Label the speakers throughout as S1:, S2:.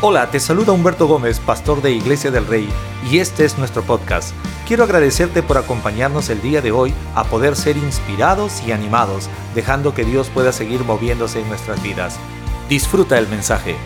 S1: Hola, te saluda Humberto Gómez, pastor de Iglesia del Rey, y este es nuestro podcast. Quiero agradecerte por acompañarnos el día de hoy a poder ser inspirados y animados, dejando que Dios pueda seguir moviéndose en nuestras vidas. Disfruta el mensaje.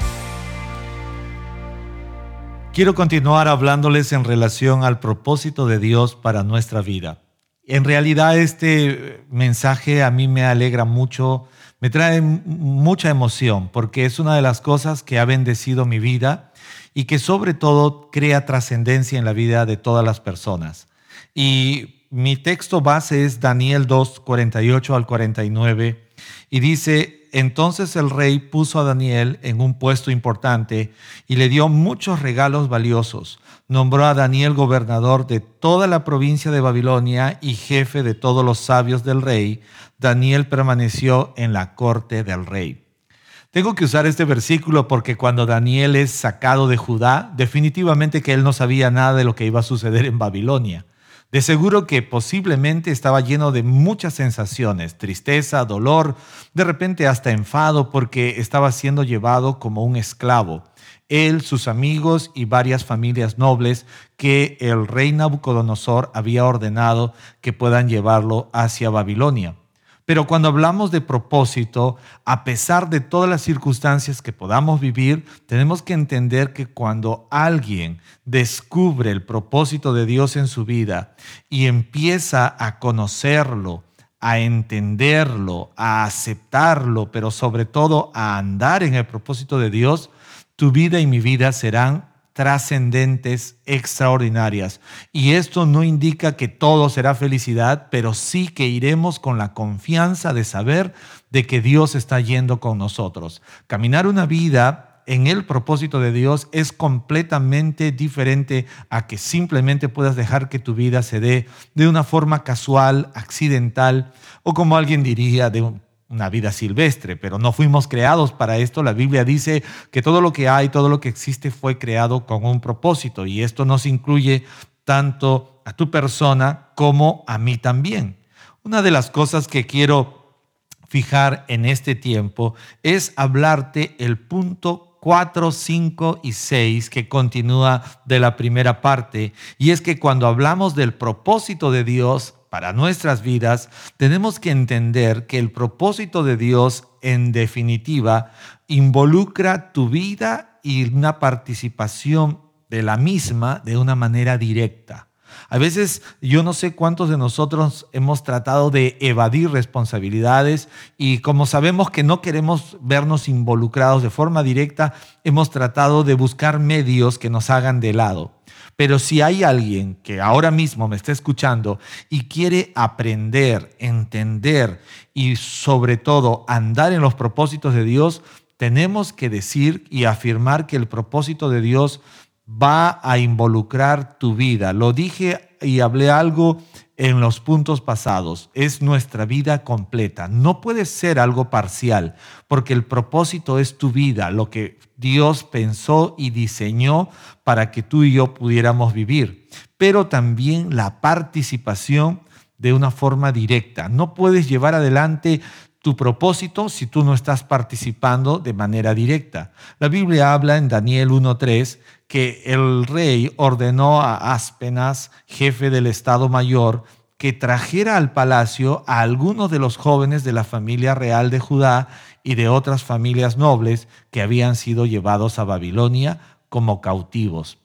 S1: Quiero continuar hablándoles en relación al propósito de Dios para nuestra vida. En realidad este mensaje a mí me alegra mucho me trae mucha emoción porque es una de las cosas que ha bendecido mi vida y que sobre todo crea trascendencia en la vida de todas las personas. Y mi texto base es Daniel 2, 48 al 49 y dice, entonces el rey puso a Daniel en un puesto importante y le dio muchos regalos valiosos. Nombró a Daniel gobernador de toda la provincia de Babilonia y jefe de todos los sabios del rey. Daniel permaneció en la corte del rey. Tengo que usar este versículo porque cuando Daniel es sacado de Judá, definitivamente que él no sabía nada de lo que iba a suceder en Babilonia. De seguro que posiblemente estaba lleno de muchas sensaciones, tristeza, dolor, de repente hasta enfado porque estaba siendo llevado como un esclavo. Él, sus amigos y varias familias nobles que el rey Nabucodonosor había ordenado que puedan llevarlo hacia Babilonia. Pero cuando hablamos de propósito, a pesar de todas las circunstancias que podamos vivir, tenemos que entender que cuando alguien descubre el propósito de Dios en su vida y empieza a conocerlo, a entenderlo, a aceptarlo, pero sobre todo a andar en el propósito de Dios, tu vida y mi vida serán trascendentes, extraordinarias. Y esto no indica que todo será felicidad, pero sí que iremos con la confianza de saber de que Dios está yendo con nosotros. Caminar una vida en el propósito de Dios es completamente diferente a que simplemente puedas dejar que tu vida se dé de una forma casual, accidental o como alguien diría, de un una vida silvestre, pero no fuimos creados para esto. La Biblia dice que todo lo que hay, todo lo que existe fue creado con un propósito y esto nos incluye tanto a tu persona como a mí también. Una de las cosas que quiero fijar en este tiempo es hablarte el punto 4, 5 y 6 que continúa de la primera parte. Y es que cuando hablamos del propósito de Dios, para nuestras vidas, tenemos que entender que el propósito de Dios, en definitiva, involucra tu vida y una participación de la misma de una manera directa. A veces yo no sé cuántos de nosotros hemos tratado de evadir responsabilidades y como sabemos que no queremos vernos involucrados de forma directa, hemos tratado de buscar medios que nos hagan de lado. Pero si hay alguien que ahora mismo me está escuchando y quiere aprender, entender y sobre todo andar en los propósitos de Dios, tenemos que decir y afirmar que el propósito de Dios va a involucrar tu vida. Lo dije y hablé algo en los puntos pasados. Es nuestra vida completa. No puede ser algo parcial, porque el propósito es tu vida, lo que Dios pensó y diseñó para que tú y yo pudiéramos vivir. Pero también la participación de una forma directa. No puedes llevar adelante tu propósito si tú no estás participando de manera directa. La Biblia habla en Daniel 1.3 que el rey ordenó a Aspenas, jefe del Estado Mayor, que trajera al palacio a algunos de los jóvenes de la familia real de Judá y de otras familias nobles que habían sido llevados a Babilonia como cautivos.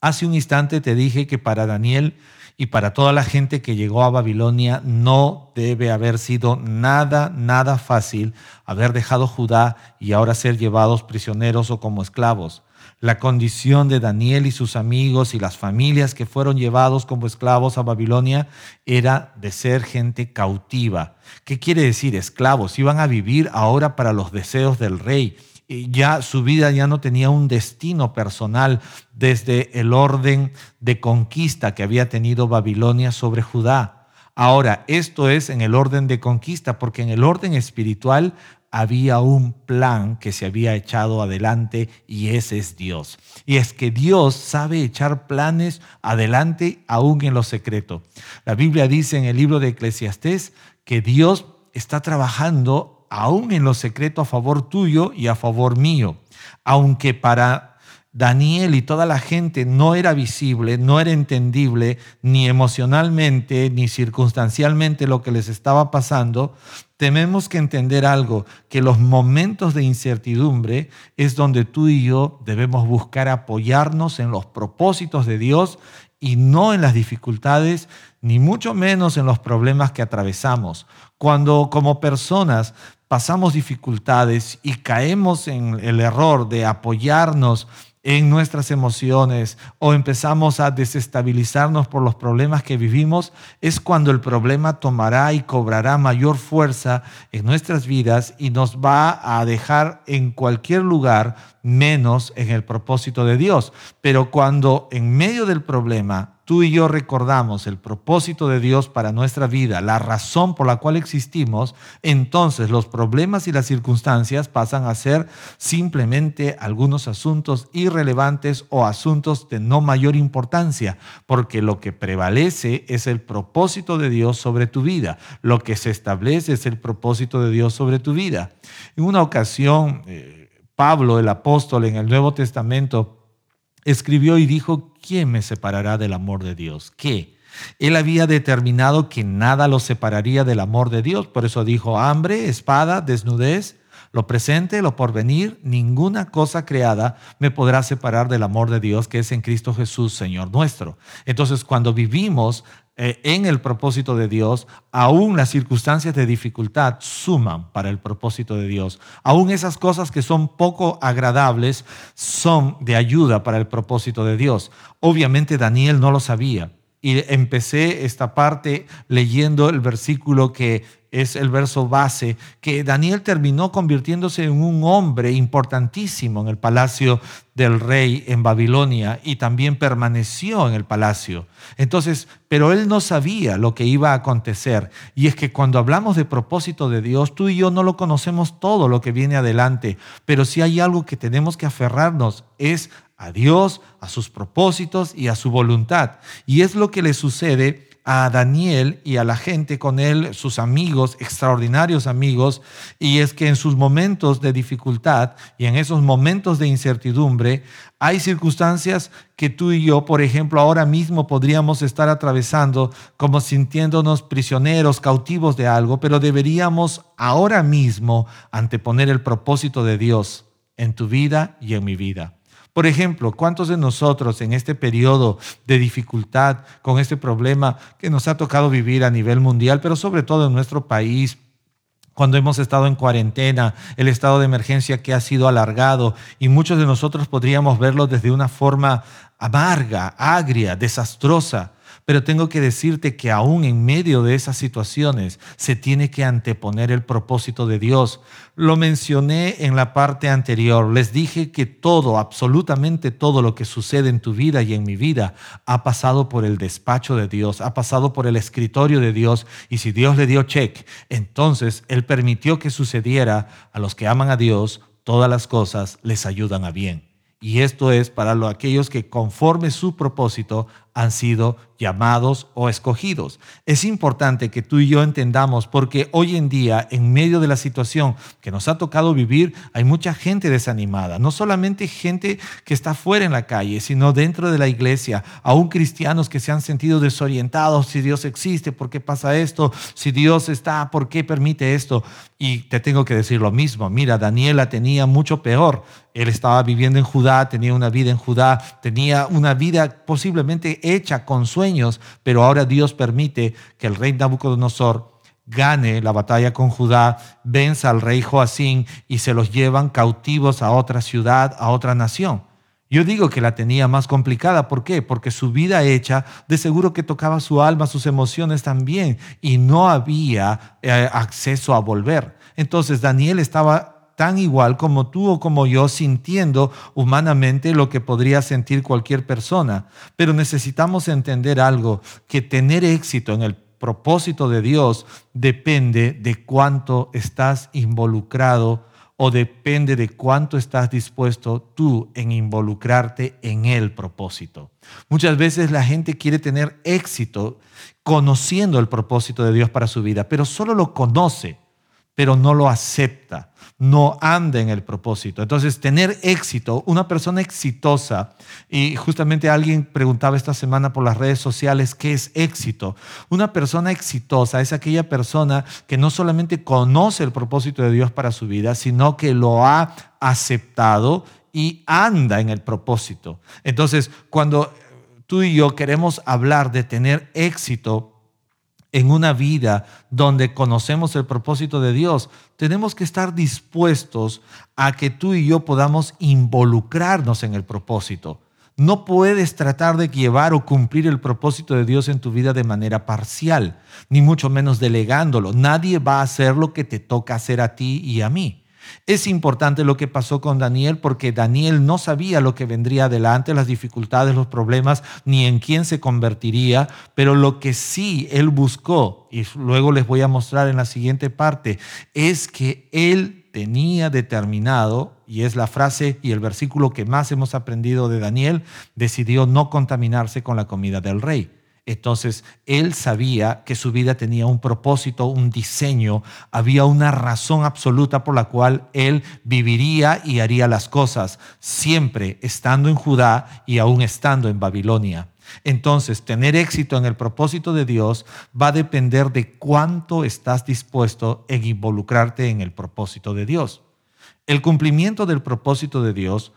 S1: Hace un instante te dije que para Daniel y para toda la gente que llegó a Babilonia no debe haber sido nada, nada fácil haber dejado Judá y ahora ser llevados prisioneros o como esclavos. La condición de Daniel y sus amigos y las familias que fueron llevados como esclavos a Babilonia era de ser gente cautiva. ¿Qué quiere decir esclavos? Iban a vivir ahora para los deseos del rey. Ya su vida ya no tenía un destino personal desde el orden de conquista que había tenido Babilonia sobre Judá. Ahora, esto es en el orden de conquista, porque en el orden espiritual había un plan que se había echado adelante y ese es Dios. Y es que Dios sabe echar planes adelante aún en lo secreto. La Biblia dice en el libro de Eclesiastés que Dios está trabajando aún en lo secreto a favor tuyo y a favor mío. Aunque para Daniel y toda la gente no era visible, no era entendible ni emocionalmente ni circunstancialmente lo que les estaba pasando, tenemos que entender algo, que los momentos de incertidumbre es donde tú y yo debemos buscar apoyarnos en los propósitos de Dios y no en las dificultades, ni mucho menos en los problemas que atravesamos. Cuando como personas pasamos dificultades y caemos en el error de apoyarnos en nuestras emociones o empezamos a desestabilizarnos por los problemas que vivimos, es cuando el problema tomará y cobrará mayor fuerza en nuestras vidas y nos va a dejar en cualquier lugar menos en el propósito de Dios. Pero cuando en medio del problema tú y yo recordamos el propósito de Dios para nuestra vida, la razón por la cual existimos, entonces los problemas y las circunstancias pasan a ser simplemente algunos asuntos irrelevantes o asuntos de no mayor importancia, porque lo que prevalece es el propósito de Dios sobre tu vida, lo que se establece es el propósito de Dios sobre tu vida. En una ocasión, eh, Pablo, el apóstol en el Nuevo Testamento, escribió y dijo, ¿quién me separará del amor de Dios? ¿Qué? Él había determinado que nada lo separaría del amor de Dios, por eso dijo, hambre, espada, desnudez, lo presente, lo porvenir, ninguna cosa creada me podrá separar del amor de Dios que es en Cristo Jesús, Señor nuestro. Entonces, cuando vivimos eh, en el propósito de Dios, aún las circunstancias de dificultad suman para el propósito de Dios. Aún esas cosas que son poco agradables son de ayuda para el propósito de Dios. Obviamente Daniel no lo sabía. Y empecé esta parte leyendo el versículo que es el verso base, que Daniel terminó convirtiéndose en un hombre importantísimo en el palacio del rey en Babilonia y también permaneció en el palacio. Entonces, pero él no sabía lo que iba a acontecer. Y es que cuando hablamos de propósito de Dios, tú y yo no lo conocemos todo lo que viene adelante, pero si hay algo que tenemos que aferrarnos es a Dios, a sus propósitos y a su voluntad. Y es lo que le sucede a Daniel y a la gente con él, sus amigos, extraordinarios amigos, y es que en sus momentos de dificultad y en esos momentos de incertidumbre, hay circunstancias que tú y yo, por ejemplo, ahora mismo podríamos estar atravesando como sintiéndonos prisioneros, cautivos de algo, pero deberíamos ahora mismo anteponer el propósito de Dios en tu vida y en mi vida. Por ejemplo, ¿cuántos de nosotros en este periodo de dificultad, con este problema que nos ha tocado vivir a nivel mundial, pero sobre todo en nuestro país, cuando hemos estado en cuarentena, el estado de emergencia que ha sido alargado y muchos de nosotros podríamos verlo desde una forma amarga, agria, desastrosa. Pero tengo que decirte que aún en medio de esas situaciones se tiene que anteponer el propósito de Dios. Lo mencioné en la parte anterior. Les dije que todo, absolutamente todo lo que sucede en tu vida y en mi vida ha pasado por el despacho de Dios, ha pasado por el escritorio de Dios. Y si Dios le dio check, entonces Él permitió que sucediera a los que aman a Dios, todas las cosas les ayudan a bien. Y esto es para aquellos que conforme su propósito han sido llamados o escogidos. Es importante que tú y yo entendamos porque hoy en día, en medio de la situación que nos ha tocado vivir, hay mucha gente desanimada. No solamente gente que está fuera en la calle, sino dentro de la iglesia. Aún cristianos que se han sentido desorientados. Si Dios existe, ¿por qué pasa esto? Si Dios está, ¿por qué permite esto? Y te tengo que decir lo mismo. Mira, Daniela tenía mucho peor. Él estaba viviendo en Judá, tenía una vida en Judá, tenía una vida posiblemente hecha con sueños, pero ahora Dios permite que el rey Nabucodonosor gane la batalla con Judá, venza al rey Joacín y se los llevan cautivos a otra ciudad, a otra nación. Yo digo que la tenía más complicada. ¿Por qué? Porque su vida hecha de seguro que tocaba su alma, sus emociones también, y no había eh, acceso a volver. Entonces Daniel estaba tan igual como tú o como yo, sintiendo humanamente lo que podría sentir cualquier persona. Pero necesitamos entender algo, que tener éxito en el propósito de Dios depende de cuánto estás involucrado o depende de cuánto estás dispuesto tú en involucrarte en el propósito. Muchas veces la gente quiere tener éxito conociendo el propósito de Dios para su vida, pero solo lo conoce pero no lo acepta, no anda en el propósito. Entonces, tener éxito, una persona exitosa, y justamente alguien preguntaba esta semana por las redes sociales, ¿qué es éxito? Una persona exitosa es aquella persona que no solamente conoce el propósito de Dios para su vida, sino que lo ha aceptado y anda en el propósito. Entonces, cuando tú y yo queremos hablar de tener éxito, en una vida donde conocemos el propósito de Dios, tenemos que estar dispuestos a que tú y yo podamos involucrarnos en el propósito. No puedes tratar de llevar o cumplir el propósito de Dios en tu vida de manera parcial, ni mucho menos delegándolo. Nadie va a hacer lo que te toca hacer a ti y a mí. Es importante lo que pasó con Daniel porque Daniel no sabía lo que vendría adelante, las dificultades, los problemas, ni en quién se convertiría, pero lo que sí él buscó, y luego les voy a mostrar en la siguiente parte, es que él tenía determinado, y es la frase y el versículo que más hemos aprendido de Daniel, decidió no contaminarse con la comida del rey. Entonces, él sabía que su vida tenía un propósito, un diseño, había una razón absoluta por la cual él viviría y haría las cosas, siempre estando en Judá y aún estando en Babilonia. Entonces, tener éxito en el propósito de Dios va a depender de cuánto estás dispuesto en involucrarte en el propósito de Dios. El cumplimiento del propósito de Dios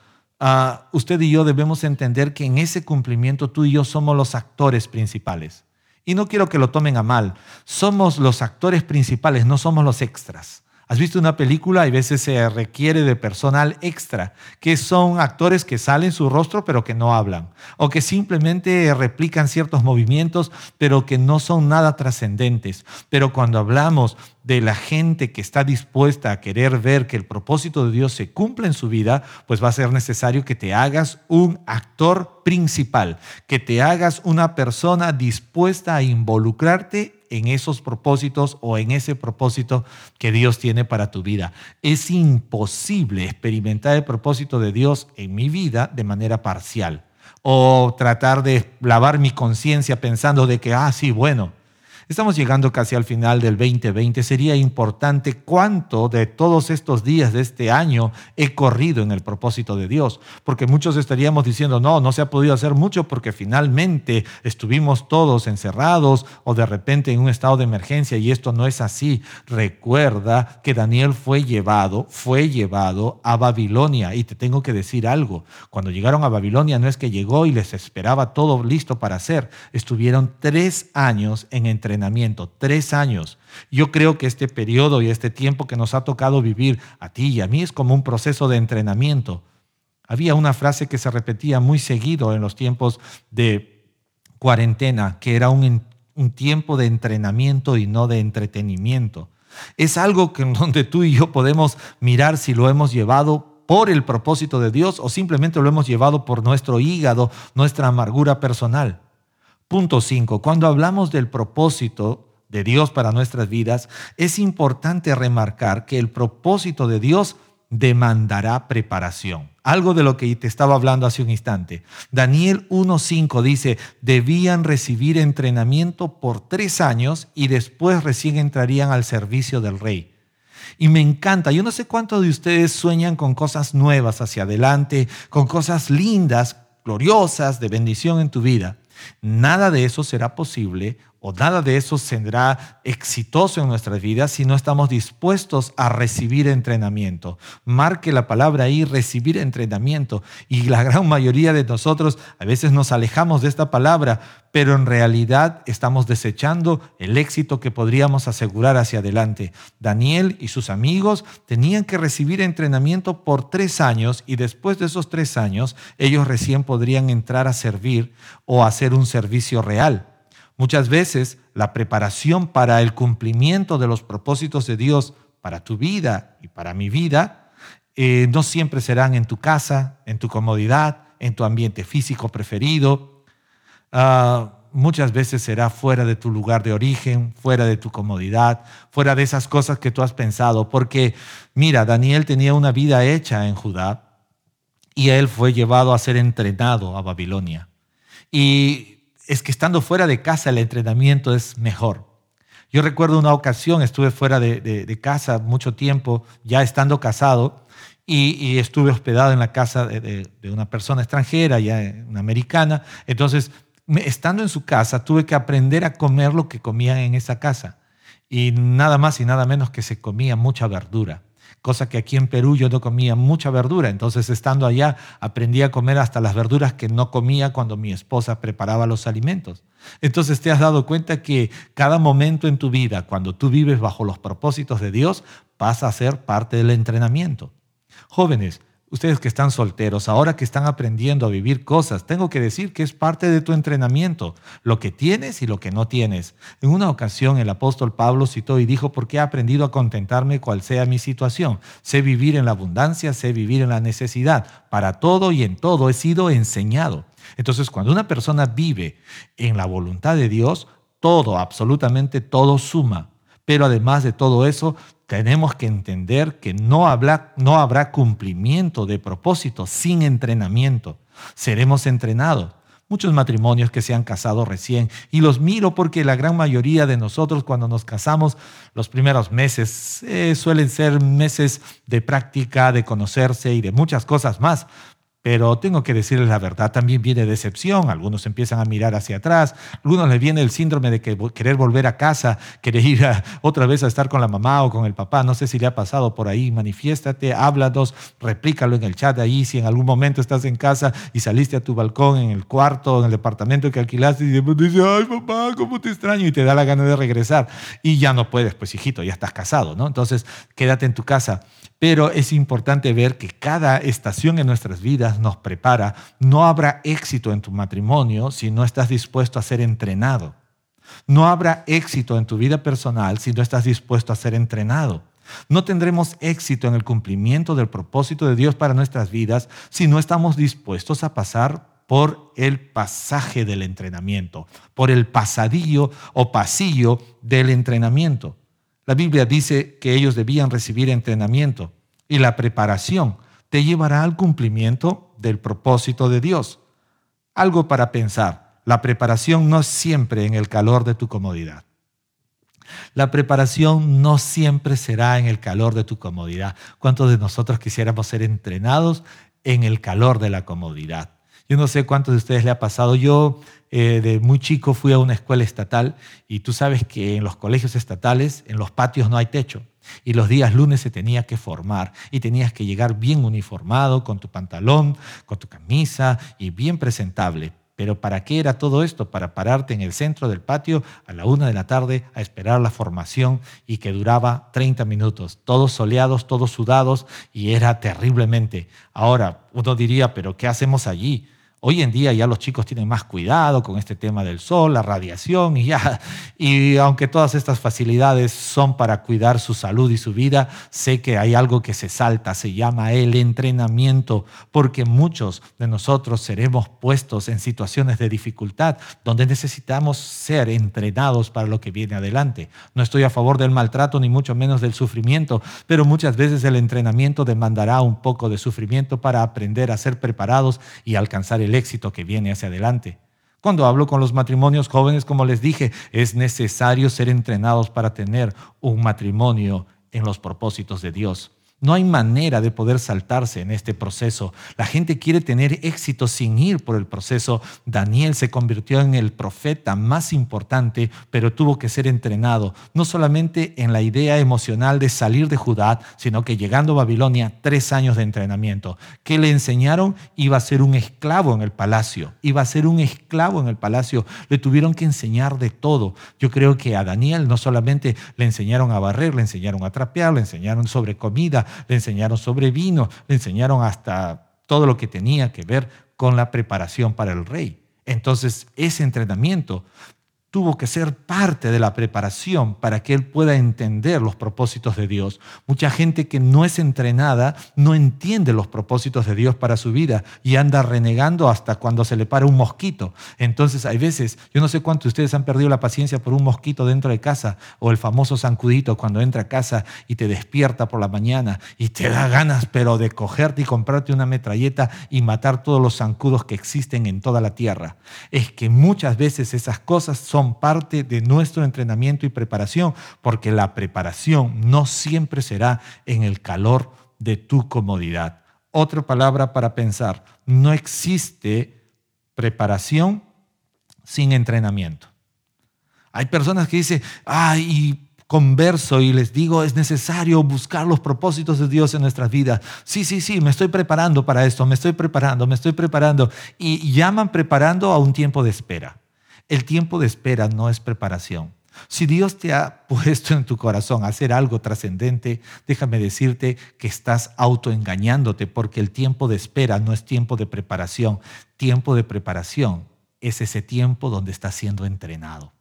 S1: Usted y yo debemos entender que en ese cumplimiento tú y yo somos los actores principales. Y no quiero que lo tomen a mal, somos los actores principales, no somos los extras. ¿Has visto una película? y veces se requiere de personal extra, que son actores que salen su rostro pero que no hablan, o que simplemente replican ciertos movimientos pero que no son nada trascendentes. Pero cuando hablamos de la gente que está dispuesta a querer ver que el propósito de Dios se cumpla en su vida, pues va a ser necesario que te hagas un actor principal, que te hagas una persona dispuesta a involucrarte en esos propósitos o en ese propósito que Dios tiene para tu vida. Es imposible experimentar el propósito de Dios en mi vida de manera parcial o tratar de lavar mi conciencia pensando de que, ah, sí, bueno, Estamos llegando casi al final del 2020. Sería importante cuánto de todos estos días de este año he corrido en el propósito de Dios. Porque muchos estaríamos diciendo, no, no se ha podido hacer mucho porque finalmente estuvimos todos encerrados o de repente en un estado de emergencia y esto no es así. Recuerda que Daniel fue llevado, fue llevado a Babilonia. Y te tengo que decir algo. Cuando llegaron a Babilonia no es que llegó y les esperaba todo listo para hacer. Estuvieron tres años en entrenamiento tres años. Yo creo que este periodo y este tiempo que nos ha tocado vivir a ti y a mí es como un proceso de entrenamiento. Había una frase que se repetía muy seguido en los tiempos de cuarentena, que era un, un tiempo de entrenamiento y no de entretenimiento. Es algo que donde tú y yo podemos mirar si lo hemos llevado por el propósito de Dios o simplemente lo hemos llevado por nuestro hígado, nuestra amargura personal. Punto 5. Cuando hablamos del propósito de Dios para nuestras vidas, es importante remarcar que el propósito de Dios demandará preparación. Algo de lo que te estaba hablando hace un instante. Daniel 1.5 dice, debían recibir entrenamiento por tres años y después recién entrarían al servicio del rey. Y me encanta, yo no sé cuántos de ustedes sueñan con cosas nuevas hacia adelante, con cosas lindas, gloriosas, de bendición en tu vida. Nada de eso será posible o nada de eso será exitoso en nuestras vidas si no estamos dispuestos a recibir entrenamiento. Marque la palabra ahí, recibir entrenamiento. Y la gran mayoría de nosotros a veces nos alejamos de esta palabra, pero en realidad estamos desechando el éxito que podríamos asegurar hacia adelante. Daniel y sus amigos tenían que recibir entrenamiento por tres años y después de esos tres años ellos recién podrían entrar a servir o hacer un servicio real. Muchas veces la preparación para el cumplimiento de los propósitos de Dios para tu vida y para mi vida eh, no siempre serán en tu casa, en tu comodidad, en tu ambiente físico preferido. Ah, muchas veces será fuera de tu lugar de origen, fuera de tu comodidad, fuera de esas cosas que tú has pensado. Porque mira, Daniel tenía una vida hecha en Judá y él fue llevado a ser entrenado a Babilonia. Y es que estando fuera de casa el entrenamiento es mejor. Yo recuerdo una ocasión, estuve fuera de, casa mucho tiempo, ya estando casado, y, estuve hospedado en la casa de, una persona extranjera, ya una americana. Entonces, estando en su casa, tuve que aprender a comer lo que comían en esa casa. Y nada más y nada menos que se comía mucha verdura cosa que aquí en Perú yo no comía mucha verdura, entonces estando allá aprendí a comer hasta las verduras que no comía cuando mi esposa preparaba los alimentos. Entonces te has dado cuenta que cada momento en tu vida, cuando tú vives bajo los propósitos de Dios, pasa a ser parte del entrenamiento. Jóvenes, Ustedes que están solteros, ahora que están aprendiendo a vivir cosas, tengo que decir que es parte de tu entrenamiento, lo que tienes y lo que no tienes. En una ocasión el apóstol Pablo citó y dijo, porque he aprendido a contentarme cual sea mi situación. Sé vivir en la abundancia, sé vivir en la necesidad. Para todo y en todo he sido enseñado. Entonces, cuando una persona vive en la voluntad de Dios, todo, absolutamente todo suma. Pero además de todo eso, tenemos que entender que no habrá, no habrá cumplimiento de propósito sin entrenamiento. Seremos entrenados. Muchos matrimonios que se han casado recién, y los miro porque la gran mayoría de nosotros cuando nos casamos, los primeros meses eh, suelen ser meses de práctica, de conocerse y de muchas cosas más, pero tengo que decirles la verdad, también viene decepción, algunos empiezan a mirar hacia atrás, algunos les viene el síndrome de querer volver a casa, querer ir otra vez a estar con la mamá o con el papá, no sé si le ha pasado por ahí, manifiéstate, háblanos, replícalo en el chat ahí, si en algún momento estás en casa y saliste a tu balcón, en el cuarto, en el departamento que alquilaste y dices, ay papá, cómo te extraño y te da la gana de regresar. Y ya no puedes, pues hijito, ya estás casado, ¿no? Entonces quédate en tu casa. Pero es importante ver que cada estación en nuestras vidas nos prepara. No habrá éxito en tu matrimonio si no estás dispuesto a ser entrenado. No habrá éxito en tu vida personal si no estás dispuesto a ser entrenado. No tendremos éxito en el cumplimiento del propósito de Dios para nuestras vidas si no estamos dispuestos a pasar por el pasaje del entrenamiento, por el pasadillo o pasillo del entrenamiento. La Biblia dice que ellos debían recibir entrenamiento y la preparación te llevará al cumplimiento del propósito de Dios. Algo para pensar, la preparación no es siempre en el calor de tu comodidad. La preparación no siempre será en el calor de tu comodidad. ¿Cuántos de nosotros quisiéramos ser entrenados en el calor de la comodidad? Yo no sé cuántos de ustedes le ha pasado. Yo eh, de muy chico fui a una escuela estatal y tú sabes que en los colegios estatales, en los patios no hay techo. Y los días lunes se tenía que formar y tenías que llegar bien uniformado, con tu pantalón, con tu camisa y bien presentable. Pero ¿para qué era todo esto? Para pararte en el centro del patio a la una de la tarde a esperar la formación y que duraba 30 minutos, todos soleados, todos sudados y era terriblemente. Ahora, uno diría, pero ¿qué hacemos allí? Hoy en día ya los chicos tienen más cuidado con este tema del sol, la radiación y ya. Y aunque todas estas facilidades son para cuidar su salud y su vida, sé que hay algo que se salta, se llama el entrenamiento, porque muchos de nosotros seremos puestos en situaciones de dificultad donde necesitamos ser entrenados para lo que viene adelante. No estoy a favor del maltrato ni mucho menos del sufrimiento, pero muchas veces el entrenamiento demandará un poco de sufrimiento para aprender a ser preparados y alcanzar el éxito que viene hacia adelante. Cuando hablo con los matrimonios jóvenes, como les dije, es necesario ser entrenados para tener un matrimonio en los propósitos de Dios. No hay manera de poder saltarse en este proceso. La gente quiere tener éxito sin ir por el proceso. Daniel se convirtió en el profeta más importante, pero tuvo que ser entrenado, no solamente en la idea emocional de salir de Judá, sino que llegando a Babilonia, tres años de entrenamiento. ¿Qué le enseñaron? Iba a ser un esclavo en el palacio. Iba a ser un esclavo en el palacio. Le tuvieron que enseñar de todo. Yo creo que a Daniel no solamente le enseñaron a barrer, le enseñaron a trapear, le enseñaron sobre comida, le enseñaron sobre vino, le enseñaron hasta todo lo que tenía que ver con la preparación para el rey. Entonces, ese entrenamiento tuvo que ser parte de la preparación para que él pueda entender los propósitos de Dios. Mucha gente que no es entrenada no entiende los propósitos de Dios para su vida y anda renegando hasta cuando se le para un mosquito. Entonces hay veces, yo no sé cuántos de ustedes han perdido la paciencia por un mosquito dentro de casa o el famoso zancudito cuando entra a casa y te despierta por la mañana y te da ganas pero de cogerte y comprarte una metralleta y matar todos los zancudos que existen en toda la tierra. Es que muchas veces esas cosas son son parte de nuestro entrenamiento y preparación, porque la preparación no siempre será en el calor de tu comodidad. Otra palabra para pensar, no existe preparación sin entrenamiento. Hay personas que dicen, ay, converso y les digo, es necesario buscar los propósitos de Dios en nuestras vidas. Sí, sí, sí, me estoy preparando para esto, me estoy preparando, me estoy preparando. Y llaman preparando a un tiempo de espera. El tiempo de espera no es preparación. Si Dios te ha puesto en tu corazón hacer algo trascendente, déjame decirte que estás autoengañándote porque el tiempo de espera no es tiempo de preparación. Tiempo de preparación es ese tiempo donde estás siendo entrenado.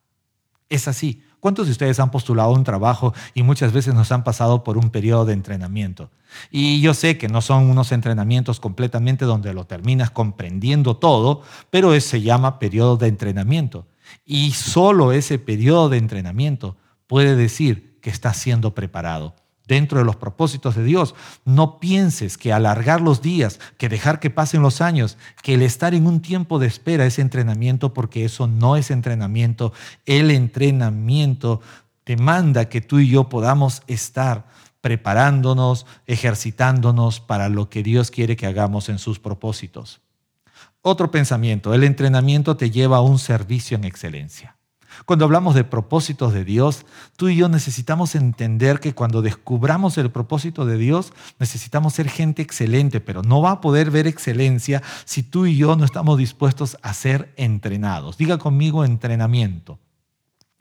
S1: Es así. ¿Cuántos de ustedes han postulado un trabajo y muchas veces nos han pasado por un periodo de entrenamiento? Y yo sé que no son unos entrenamientos completamente donde lo terminas comprendiendo todo, pero se llama periodo de entrenamiento. Y solo ese periodo de entrenamiento puede decir que estás siendo preparado dentro de los propósitos de Dios. No pienses que alargar los días, que dejar que pasen los años, que el estar en un tiempo de espera es entrenamiento, porque eso no es entrenamiento. El entrenamiento demanda que tú y yo podamos estar preparándonos, ejercitándonos para lo que Dios quiere que hagamos en sus propósitos. Otro pensamiento, el entrenamiento te lleva a un servicio en excelencia. Cuando hablamos de propósitos de Dios, tú y yo necesitamos entender que cuando descubramos el propósito de Dios, necesitamos ser gente excelente, pero no va a poder ver excelencia si tú y yo no estamos dispuestos a ser entrenados. Diga conmigo entrenamiento.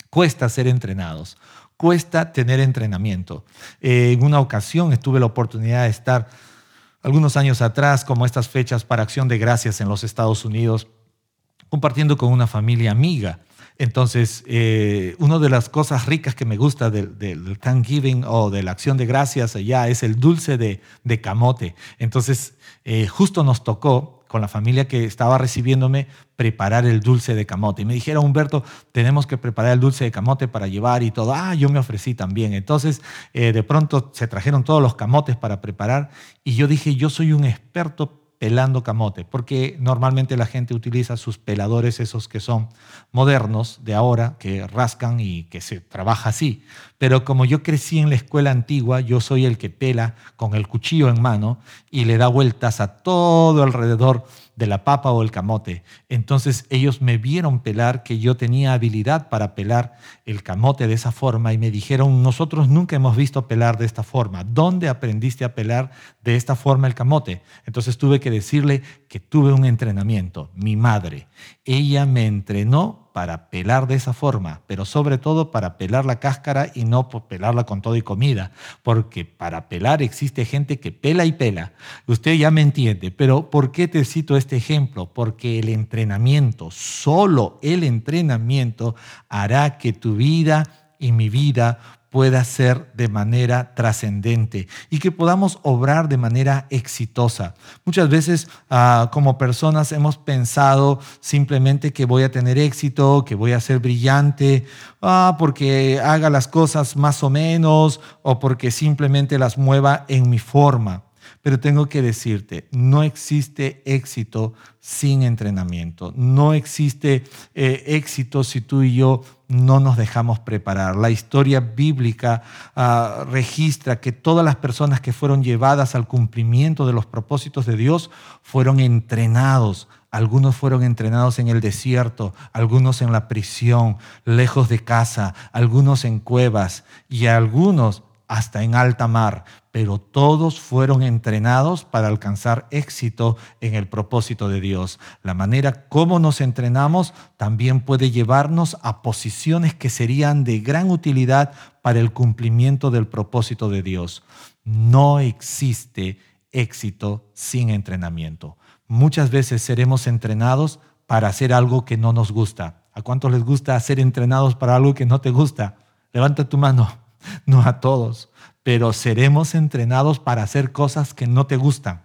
S1: Cuesta ser entrenados, cuesta tener entrenamiento. Eh, en una ocasión tuve la oportunidad de estar algunos años atrás, como estas fechas para acción de gracias en los Estados Unidos, compartiendo con una familia amiga. Entonces, eh, una de las cosas ricas que me gusta del, Thanksgiving o de la acción de gracias allá es el dulce de, camote. Entonces, eh, justo nos tocó con la familia que estaba recibiéndome preparar el dulce de camote. Y me dijeron, Humberto, tenemos que preparar el dulce de camote para llevar y todo. Ah, yo me ofrecí también. Entonces, eh, de pronto se trajeron todos los camotes para preparar y yo dije, yo soy un experto pelando camote, porque normalmente la gente utiliza sus peladores, esos que son modernos de ahora, que rascan y que se trabaja así. Pero como yo crecí en la escuela antigua, yo soy el que pela con el cuchillo en mano y le da vueltas a todo alrededor de la papa o el camote. Entonces ellos me vieron pelar, que yo tenía habilidad para pelar el camote de esa forma y me dijeron, nosotros nunca hemos visto pelar de esta forma. ¿Dónde aprendiste a pelar de esta forma el camote? Entonces tuve que decirle que tuve un entrenamiento, mi madre. Ella me entrenó para pelar de esa forma, pero sobre todo para pelar la cáscara y no pelarla con todo y comida, porque para pelar existe gente que pela y pela. Usted ya me entiende, pero ¿por qué te cito este ejemplo? Porque el entrenamiento, solo el entrenamiento hará que tu vida y mi vida pueda ser de manera trascendente y que podamos obrar de manera exitosa. Muchas veces ah, como personas hemos pensado simplemente que voy a tener éxito, que voy a ser brillante, ah, porque haga las cosas más o menos o porque simplemente las mueva en mi forma. Pero tengo que decirte, no existe éxito sin entrenamiento. No existe eh, éxito si tú y yo no nos dejamos preparar. La historia bíblica ah, registra que todas las personas que fueron llevadas al cumplimiento de los propósitos de Dios fueron entrenados. Algunos fueron entrenados en el desierto, algunos en la prisión, lejos de casa, algunos en cuevas y algunos hasta en alta mar, pero todos fueron entrenados para alcanzar éxito en el propósito de Dios. La manera como nos entrenamos también puede llevarnos a posiciones que serían de gran utilidad para el cumplimiento del propósito de Dios. No existe éxito sin entrenamiento. Muchas veces seremos entrenados para hacer algo que no nos gusta. ¿A cuántos les gusta ser entrenados para algo que no te gusta? Levanta tu mano. no a todos, pero seremos entrenados para hacer cosas que no te gustan.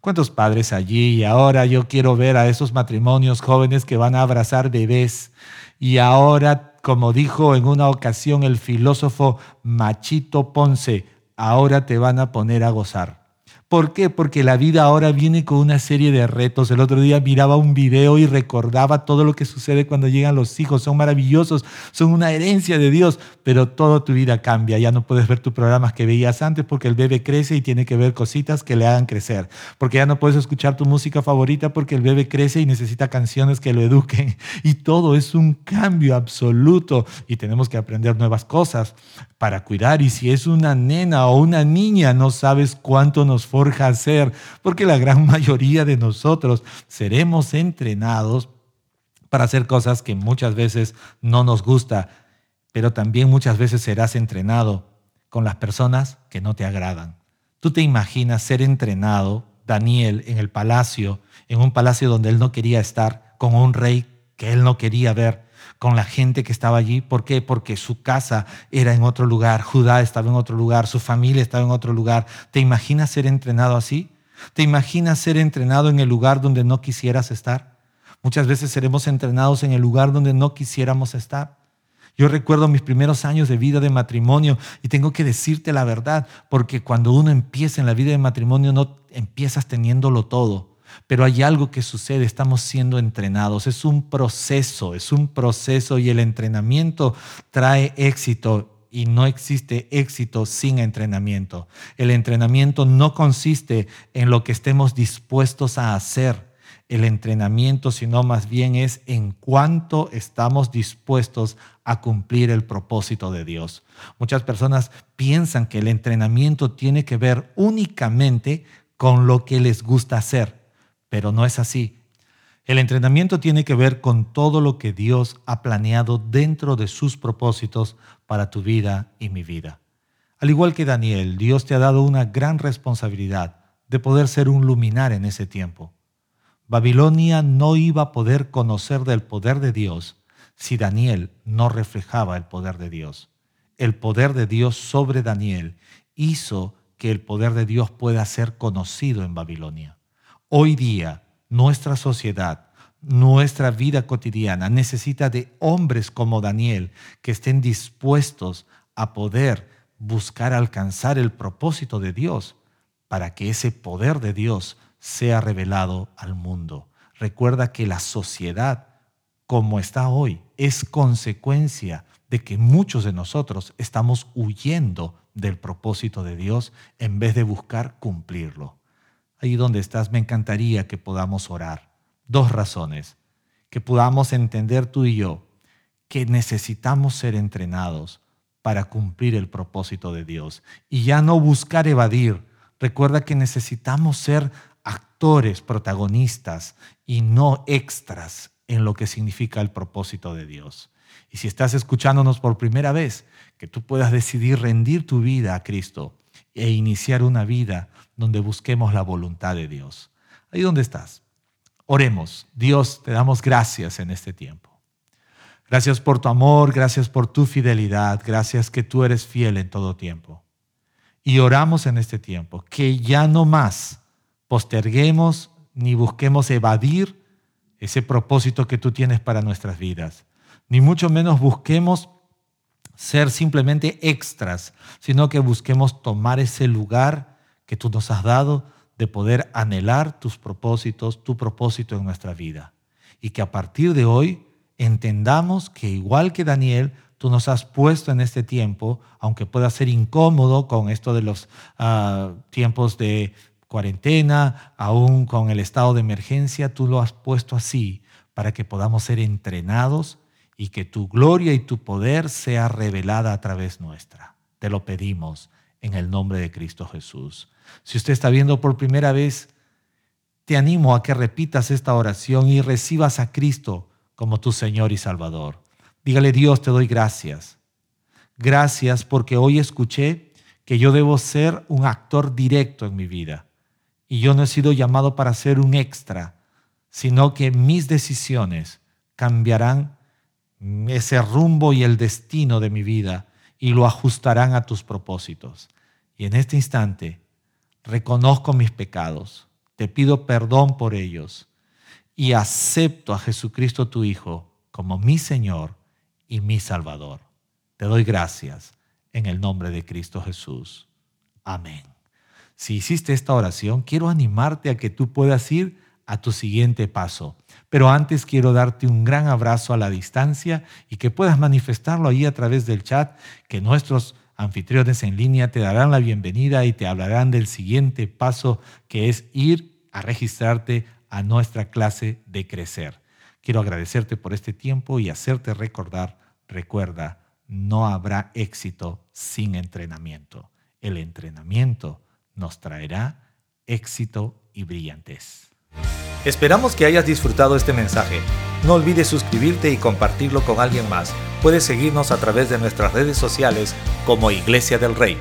S1: ¿Cuántos padres allí? Y ahora yo quiero ver a esos matrimonios jóvenes que van a abrazar bebés. Y ahora, como dijo en una ocasión el filósofo Machito Ponce, ahora te van a poner a gozar. ¿Por qué? Porque la vida ahora viene con una serie de retos. El otro día miraba un video y recordaba todo lo que sucede cuando llegan los hijos. Son maravillosos, son una herencia de Dios, pero toda tu vida cambia. Ya no puedes ver tus programas que veías antes porque el bebé crece y tiene que ver cositas que le hagan crecer. Porque ya no puedes escuchar tu música favorita porque el bebé crece y necesita canciones que lo eduquen. Y todo es un cambio absoluto y tenemos que aprender nuevas cosas para cuidar. Y si es una nena o una niña, no sabes cuánto nos porque la gran mayoría de nosotros seremos entrenados para hacer cosas que muchas veces no nos gusta, pero también muchas veces serás entrenado con las personas que no te agradan. Tú te imaginas ser entrenado, Daniel, en el palacio, en un palacio donde él no quería estar, con un rey que él no quería ver, con la gente que estaba allí. ¿Por qué? Porque su casa era en otro lugar, Judá estaba en otro lugar, su familia estaba en otro lugar. ¿Te imaginas ser entrenado así? ¿Te imaginas ser entrenado en el lugar donde no quisieras estar? Muchas veces seremos entrenados en el lugar donde no quisiéramos estar. Yo recuerdo mis primeros años de vida de matrimonio y tengo que decirte la verdad, porque cuando uno empieza en la vida de matrimonio no empiezas teniéndolo todo. Pero hay algo que sucede, estamos siendo entrenados, es un proceso, es un proceso y el entrenamiento trae éxito y no existe éxito sin entrenamiento. El entrenamiento no consiste en lo que estemos dispuestos a hacer. El entrenamiento, sino más bien es en cuánto estamos dispuestos a cumplir el propósito de Dios. Muchas personas piensan que el entrenamiento tiene que ver únicamente con lo que les gusta hacer pero no es así. El entrenamiento tiene que ver con todo lo que Dios ha planeado dentro de sus propósitos para tu vida y mi vida. Al igual que Daniel, Dios te ha dado una gran responsabilidad de poder ser un luminar en ese tiempo. Babilonia no iba a poder conocer del poder de Dios si Daniel no reflejaba el poder de Dios. El poder de Dios sobre Daniel hizo que el poder de Dios pueda ser conocido en Babilonia. Hoy día, nuestra sociedad, nuestra vida cotidiana necesita de hombres como Daniel que estén dispuestos a poder buscar alcanzar el propósito de Dios para que ese poder de Dios sea revelado al mundo. Recuerda que la sociedad como está hoy es consecuencia de que muchos de nosotros estamos huyendo del propósito de Dios en vez de buscar cumplirlo ahí donde estás, me encantaría que podamos orar. Dos razones. Que podamos entender tú y yo que necesitamos ser entrenados para cumplir el propósito de Dios y ya no buscar evadir. Recuerda que necesitamos ser actores, protagonistas y no extras en lo que significa el propósito de Dios. Y si estás escuchándonos por primera vez, que tú puedas decidir rendir tu vida a Cristo e iniciar una vida donde busquemos la voluntad de Dios. Ahí donde estás. Oremos. Dios, te damos gracias en este tiempo. Gracias por tu amor, gracias por tu fidelidad, gracias que tú eres fiel en todo tiempo. Y oramos en este tiempo que ya no más posterguemos ni busquemos evadir ese propósito que tú tienes para nuestras vidas, ni mucho menos busquemos ser simplemente extras, sino que busquemos tomar ese lugar que tú nos has dado de poder anhelar tus propósitos, tu propósito en nuestra vida. Y que a partir de hoy entendamos que igual que Daniel, tú nos has puesto en este tiempo, aunque pueda ser incómodo con esto de los ah, tiempos de cuarentena, aún con el estado de emergencia, tú lo has puesto así para que podamos ser entrenados y que tu gloria y tu poder sea revelada a través nuestra. Te lo pedimos en el nombre de Cristo Jesús. Si usted está viendo por primera vez, te animo a que repitas esta oración y recibas a Cristo como tu Señor y Salvador. Dígale, Dios, te doy gracias. Gracias porque hoy escuché que yo debo ser un actor directo en mi vida. Y yo no he sido llamado para ser un extra, sino que mis decisiones cambiarán ese rumbo y el destino de mi vida y lo ajustarán a tus propósitos. Y en este instante reconozco mis pecados, te pido perdón por ellos y acepto a Jesucristo tu Hijo como mi Señor y mi Salvador. Te doy gracias en el nombre de Cristo Jesús. Amén. Si hiciste esta oración, quiero animarte a que tú puedas ir a tu siguiente paso. Pero antes quiero darte un gran abrazo a la distancia y que puedas manifestarlo ahí a través del chat, que nuestros anfitriones en línea te darán la bienvenida y te hablarán del siguiente paso que es ir a registrarte a nuestra clase de crecer. Quiero agradecerte por este tiempo y hacerte recordar, recuerda, no habrá éxito sin entrenamiento. El entrenamiento nos traerá éxito y brillantez.
S2: Esperamos que hayas disfrutado este mensaje. No olvides suscribirte y compartirlo con alguien más. Puedes seguirnos a través de nuestras redes sociales como Iglesia del Rey.